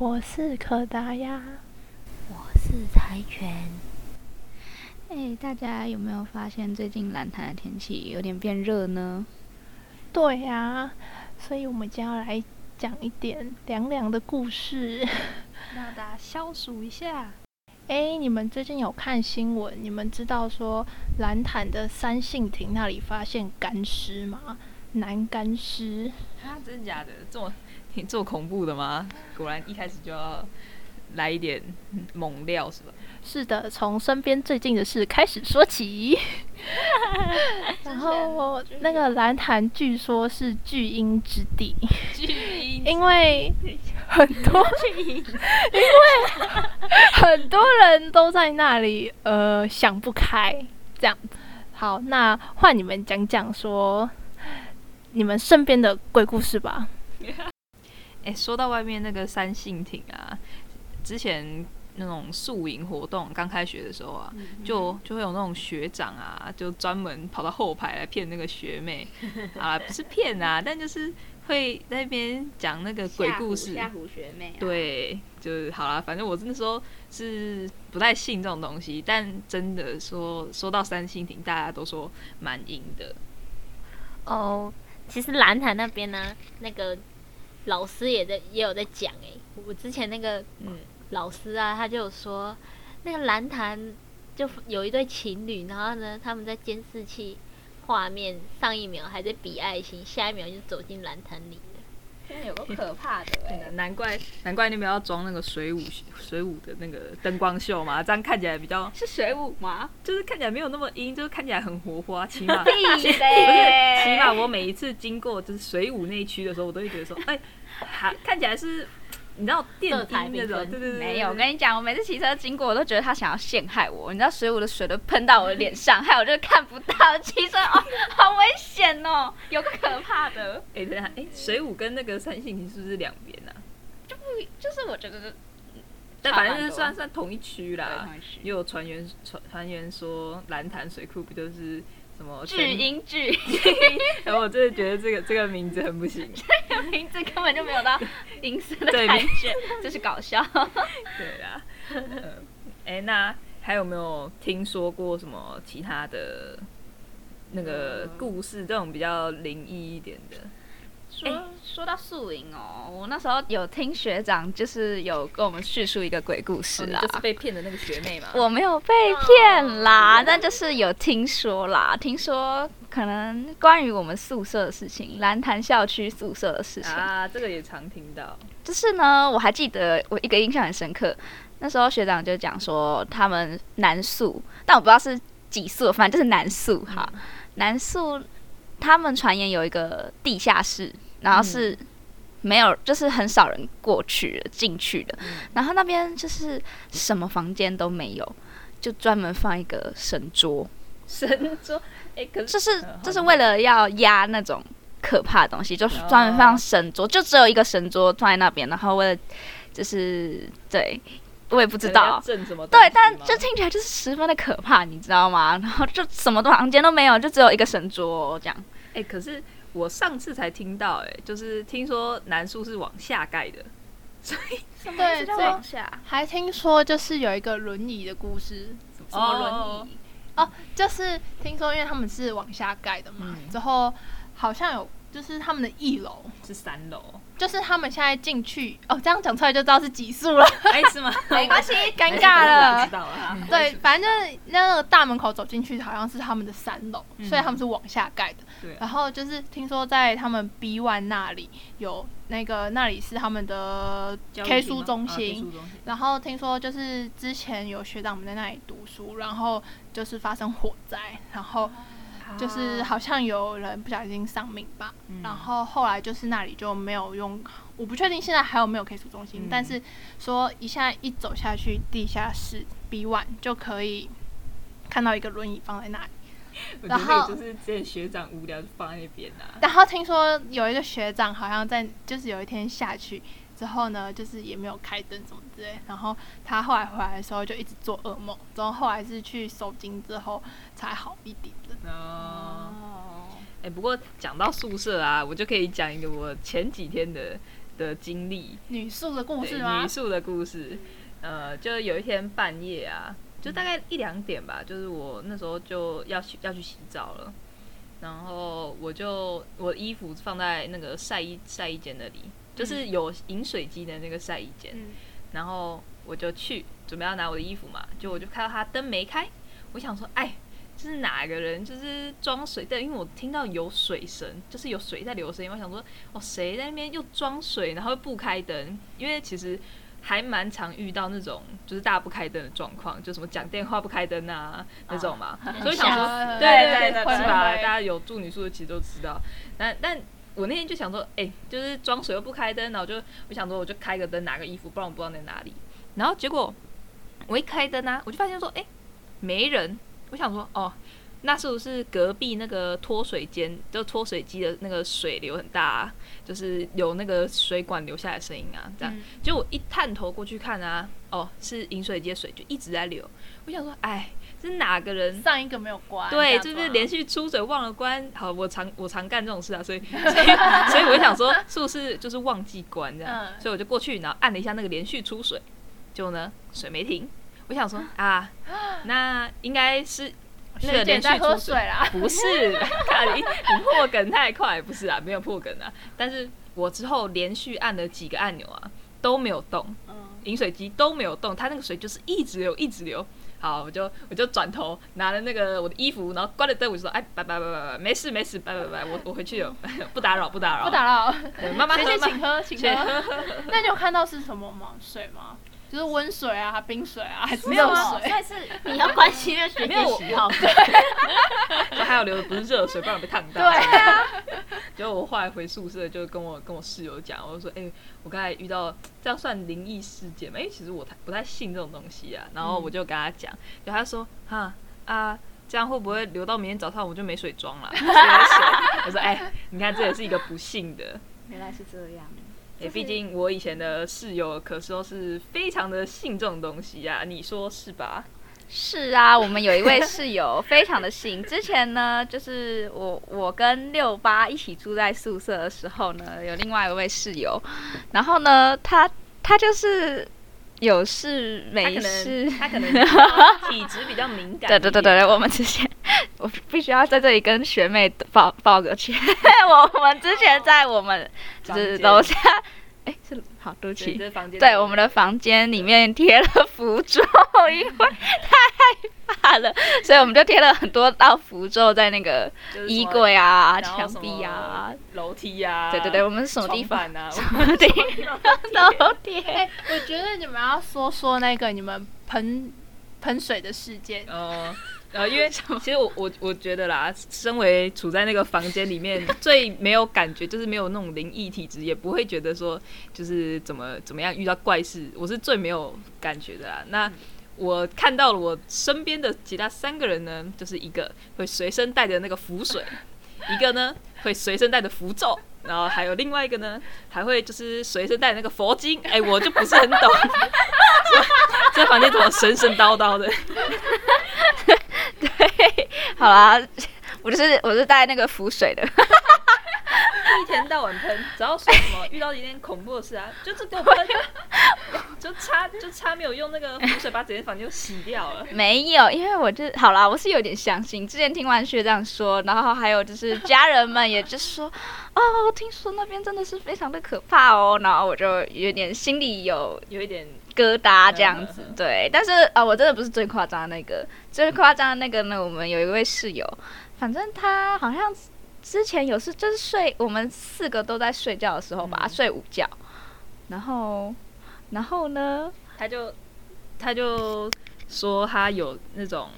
我是可达鸭，我是柴犬。哎，大家有没有发现最近蓝潭的天气有点变热呢？对呀，所以我们将要来讲一点凉凉的故事，让大家消暑一下。哎，你们最近有看新闻？你们知道说蓝潭的三信亭那里发现干尸吗？男干尸？啊，真的假的？这么挺这么恐怖的吗？果然一开始就要来一点猛料，是吧？是的，从身边最近的事开始说起。然后那个蓝潭据说是巨婴之地，巨婴，因为很多，因为很多人都在那里，呃，想不开这样。好，那换你们讲讲说你们身边的鬼故事吧。哎，说到外面那个三信亭啊，之前。那种宿营活动刚开学的时候啊，就就会有那种学长啊，就专门跑到后排来骗那个学妹 啊，不是骗啊，但就是会在那边讲那个鬼故事吓唬学妹。对，就是好啦，反正我那时候是不太信这种东西，但真的说说到三星亭，大家都说蛮阴的。哦，其实蓝潭那边呢，那个老师也在也有在讲哎，我之前那个嗯。老师啊，他就说，那个蓝潭就有一对情侣，然后呢，他们在监视器画面上一秒还在比爱心，下一秒就走进蓝潭里了。真的有个可怕的哎！难怪难怪那边要装那个水舞水舞的那个灯光秀嘛，这样看起来比较是水舞吗？就是看起来没有那么阴，就是看起来很活泼，起码 不是起码我每一次经过就是水舞那一区的时候，我都会觉得说，哎，还看起来是。你知道电台那种，对对对，没有。我跟你讲，我每次骑车经过，我都觉得他想要陷害我。你知道水舞的水都喷到我的脸上，害我就看不到。骑车哦，好危险哦，有个可怕的。哎，等下，哎，水舞跟那个三星亭是不是两边呢？就不，就是我觉得，但反正是算算同一区啦。也有船员传传言说，蓝潭水库不就是？什么巨婴巨婴，然后我真的觉得这个这个名字很不行，这个名字根本就没有到音色的感觉，这是搞笑。对啊，哎，那还有没有听说过什么其他的那个故事？这种比较灵异一点的？说说到宿营哦，我那时候有听学长，就是有跟我们叙述一个鬼故事啦，就是被骗的那个学妹嘛。我没有被骗啦，但就是有听说啦，听说可能关于我们宿舍的事情，蓝潭校区宿舍的事情啊，这个也常听到。就是呢，我还记得我一个印象很深刻，那时候学长就讲说他们男宿，但我不知道是几宿，反正就是男宿哈，男宿。他们传言有一个地下室，然后是没有，就是很少人过去进去的。然后那边就是什么房间都没有，就专门放一个神桌。神桌，哎，可是就是就是为了要压那种可怕的东西，就专门放神桌，就只有一个神桌放在那边。然后为了就是对。我也不知道，对，但就听起来就是十分的可怕，你知道吗？然后就什么房间都没有，就只有一个神桌这样。哎，可是我上次才听到，哎，就是听说南树是往下盖的，所以对，往下。还听说就是有一个轮椅的故事，什么轮椅？哦，就是听说因为他们是往下盖的嘛，之后好像有。就是他们的一楼是三楼，就是他们现在进去哦，这样讲出来就知道是几宿了，哎，是吗？没关系，尴尬了。知道了，对，反正就是那个大门口走进去，好像是他们的三楼，所以他们是往下盖的。对。然后就是听说在他们 B one 那里有那个那里是他们的 K 书中心，然后听说就是之前有学长们在那里读书，然后就是发生火灾，然后。就是好像有人不小心丧命吧，然后后来就是那里就没有用，我不确定现在还有没有 K 书中心，但是说一下一走下去地下室 B one 就可以看到一个轮椅放在那里，然后就是这学长无聊就放在那边啊。然后听说有一个学长好像在，就是有一天下去。之后呢，就是也没有开灯什么之类，然后他后来回来的时候就一直做噩梦，然后后来是去收金之后才好一点的。哦，哎，不过讲到宿舍啊，我就可以讲一个我前几天的的经历，女宿的故事吗？女宿的故事，呃，就有一天半夜啊，就大概一两点吧，就是我那时候就要去要去洗澡了，然后我就我衣服放在那个晒衣晒衣间那里，就是有饮水机的那个晒衣间，然后我就去准备要拿我的衣服嘛，就我就看到他灯没开，我想说，哎。这是哪个人就是装水的，因为我听到有水声，就是有水在流声音。我想说，哦，谁在那边又装水，然后不开灯？因为其实还蛮常遇到那种就是大家不开灯的状况，就什么讲电话不开灯啊那种嘛。所以想说，对对对，是吧？大家有住女宿的其实都知道。但但我那天就想说，哎，就是装水又不开灯，然后就我想说，我就开个灯拿个衣服，不然我不知道在哪里。然后结果我一开灯啊，我就发现说，哎，没人。我想说，哦，那是不是隔壁那个脱水间，就脱水机的那个水流很大，啊，就是有那个水管流下来的声音啊？这样，就我一探头过去看啊，哦，是饮水机的水就一直在流。我想说，哎，是哪个人上一个没有关？对，就是连续出水忘了关。好，我常我常干这种事啊，所以 所以所以我就想说，是不是就是忘记关这样？所以我就过去，然后按了一下那个连续出水，就呢水没停。我想说 啊，那应该是那个连续出水啦，不是？你你破梗太快，不是啊，没有破梗啊。但是我之后连续按了几个按钮啊，都没有动，饮水机都没有动，它那个水就是一直流，一直流。好，我就我就转头拿了那个我的衣服，然后关了灯，我就说，哎，拜拜拜拜拜，没事没事，拜拜拜，我我回去了，不打扰不打扰不打扰，慢慢 喝，请喝请喝。那你有看到是什么吗？水吗？就是温水啊，冰水啊，还是热水？但是你要关心热水没有喜好。对，还有流的不是热水，不然被烫到。对啊。结果我后来回宿舍，就跟我跟我室友讲，我就说：“哎，我刚才遇到这样算灵异事件吗？因为其实我太不太信这种东西啊。”然后我就跟他讲，就他说：“哈啊，这样会不会留到明天早上我就没水装了？” 我说：“哎，你看这也是一个不幸的。”原来是这样。哎，毕竟我以前的室友可说是非常的信这种东西呀，你说是吧？是啊，我们有一位室友 非常的幸。之前呢，就是我我跟六八一起住在宿舍的时候呢，有另外一位室友，然后呢，他他就是有事没事，他可能体质比较敏感。对对对对，我们之前 我必须要在这里跟学妹报报个歉，我们之前在我们就是楼下。哎，是好，对不起，对我们的房间里面贴了符咒，因为太害怕了，所以我们就贴了很多道符咒在那个衣柜啊、墙壁啊、楼梯啊。对对对，我们是什么地方啊？什么地方都贴。我觉得你们要说说那个你们喷喷水的事件。哦。呃，呃因为其实我我我觉得啦，身为处在那个房间里面最没有感觉，就是没有那种灵异体质，也不会觉得说就是怎么怎么样遇到怪事，我是最没有感觉的啦。那我看到了我身边的其他三个人呢，就是一个会随身带着那个符水，一个呢会随身带着符咒，然后还有另外一个呢还会就是随身带那个佛经。哎，我就不是很懂，这房间怎么神神叨叨的？对，好啦，我就是我是带那个浮水的，一天到晚喷，只要说什么遇到一点恐怖的事啊，就是给我喷，就差就差没有用那个浮水把整间房间洗掉了。没有，因为我就好啦，我是有点相信。之前听完学长说，然后还有就是家人们也就说，哦，听说那边真的是非常的可怕哦，然后我就有点心里有有一点。疙瘩这样子，对，但是啊，我真的不是最夸张的那个，最夸张的那个呢，我们有一位室友，反正他好像之前有是，就是睡，我们四个都在睡觉的时候吧，睡午觉，然后，然后呢，他就他就说他有那种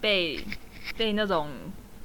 被被那种，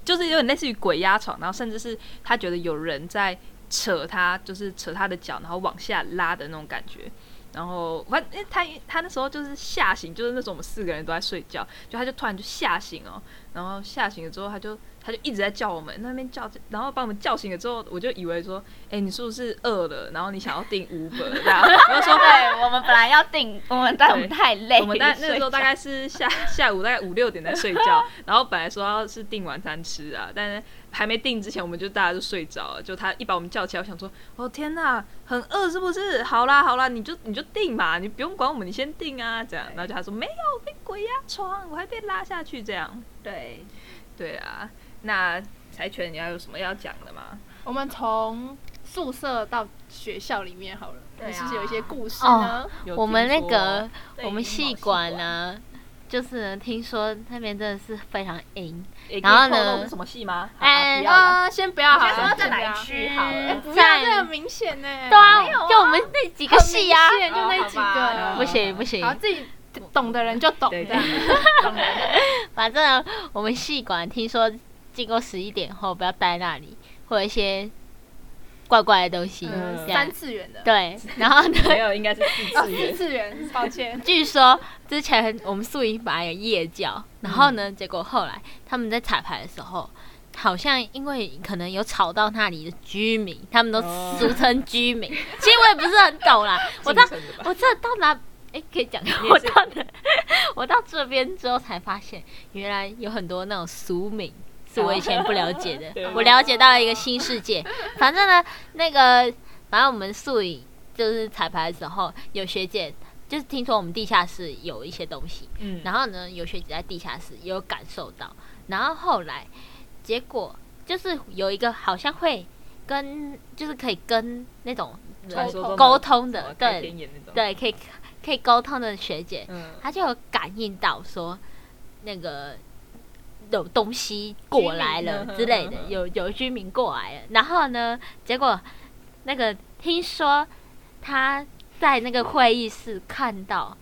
就是有点类似于鬼压床，然后甚至是他觉得有人在扯他，就是扯他的脚，然后往下拉的那种感觉。然后，反正他他那时候就是吓醒，就是那时候我们四个人都在睡觉，就他就突然就吓醒哦，然后吓醒了之后，他就他就一直在叫我们那边叫，然后把我们叫醒了之后，我就以为说，哎，你是不是饿了？然后你想要订五本，然后我说，对，我们本来要订，我们但 我们太累，我们那那时候大概是下下午大概五六点在睡觉，然后本来说要是订晚餐吃啊，但是还没订之前，我们就大家就睡着了。就他一把我们叫起来，我想说，哦天哪，很饿是不是？好啦好啦，你就你就订嘛，你不用管我们，你先订啊，这样。然后就他说没有被鬼压床，我还被拉下去这样。对，对啊。那柴犬，你要有什么要讲的吗？我们从宿舍到学校里面好了，是不是有一些故事呢？我们那个我们系馆呢？就是听说那边真的是非常阴，然后呢？什么戏吗？哎，啊，先不要好了，在哪区好了？在这很明显呢？对啊，就我们那几个戏啊，就那几个，不行不行，好自己懂的人就懂的。反正我们戏馆听说，经过十一点后不要待那里，会有一些。怪怪的东西，三次元的。对，然后呢？没有，应该是四次元。四次元，抱歉。据说之前我们宿营本来有夜教，然后呢，结果后来他们在彩排的时候，好像因为可能有吵到那里的居民，他们都俗称居民。其实我也不是很懂啦。我到我这到哪？哎，可以讲。我到我到这边之后才发现，原来有很多那种俗名。是我以前不了解的，我了解到了一个新世界。反正呢，那个反正我们素影就是彩排的时候，有学姐就是听说我们地下室有一些东西，嗯，然后呢有学姐在地下室也有感受到，然后后来结果就是有一个好像会跟就是可以跟那种沟通的，对对，可以可以沟通的学姐，嗯，她就有感应到说那个。有东西过来了之类的，有有居民过来了，然后呢，结果那个听说他在那个会议室看到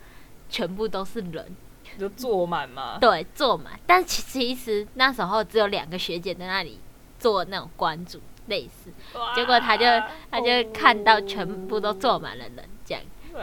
全部都是人，就坐满吗？对，坐满。但其其实那时候只有两个学姐在那里做那种关注，类似。结果他就他就看到全部都坐满了人。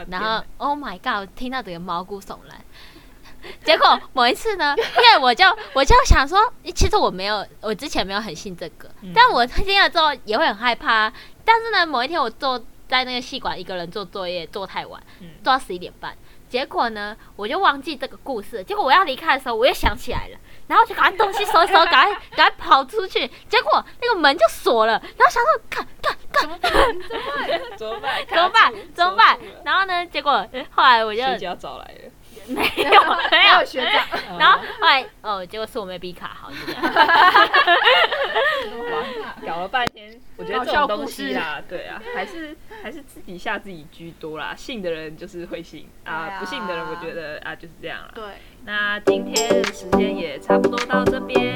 然后，Oh my God！听到整个毛骨悚然。结果某一次呢，因为我就我就想说，其实我没有，我之前没有很信这个，但我听了之后也会很害怕。但是呢，某一天我坐在那个戏馆一个人做作业，做太晚，做到十一点半。结果呢，我就忘记这个故事。结果我要离开的时候，我又想起来了，然后就赶快东西收一收，赶快赶快跑出去。结果那个门就锁了，然后想说，看，怎么办？怎么办？怎么办？怎么办？然后呢，结果后来我就学姐找来了。没有没有学长，然后后来哦，结果是我没比卡好，就这样。搞了半天，我觉得这种东西啦，对啊，还是还是自己吓自己居多啦。信的人就是会信啊，不信的人我觉得啊就是这样了。对，那今天的时间也差不多到这边。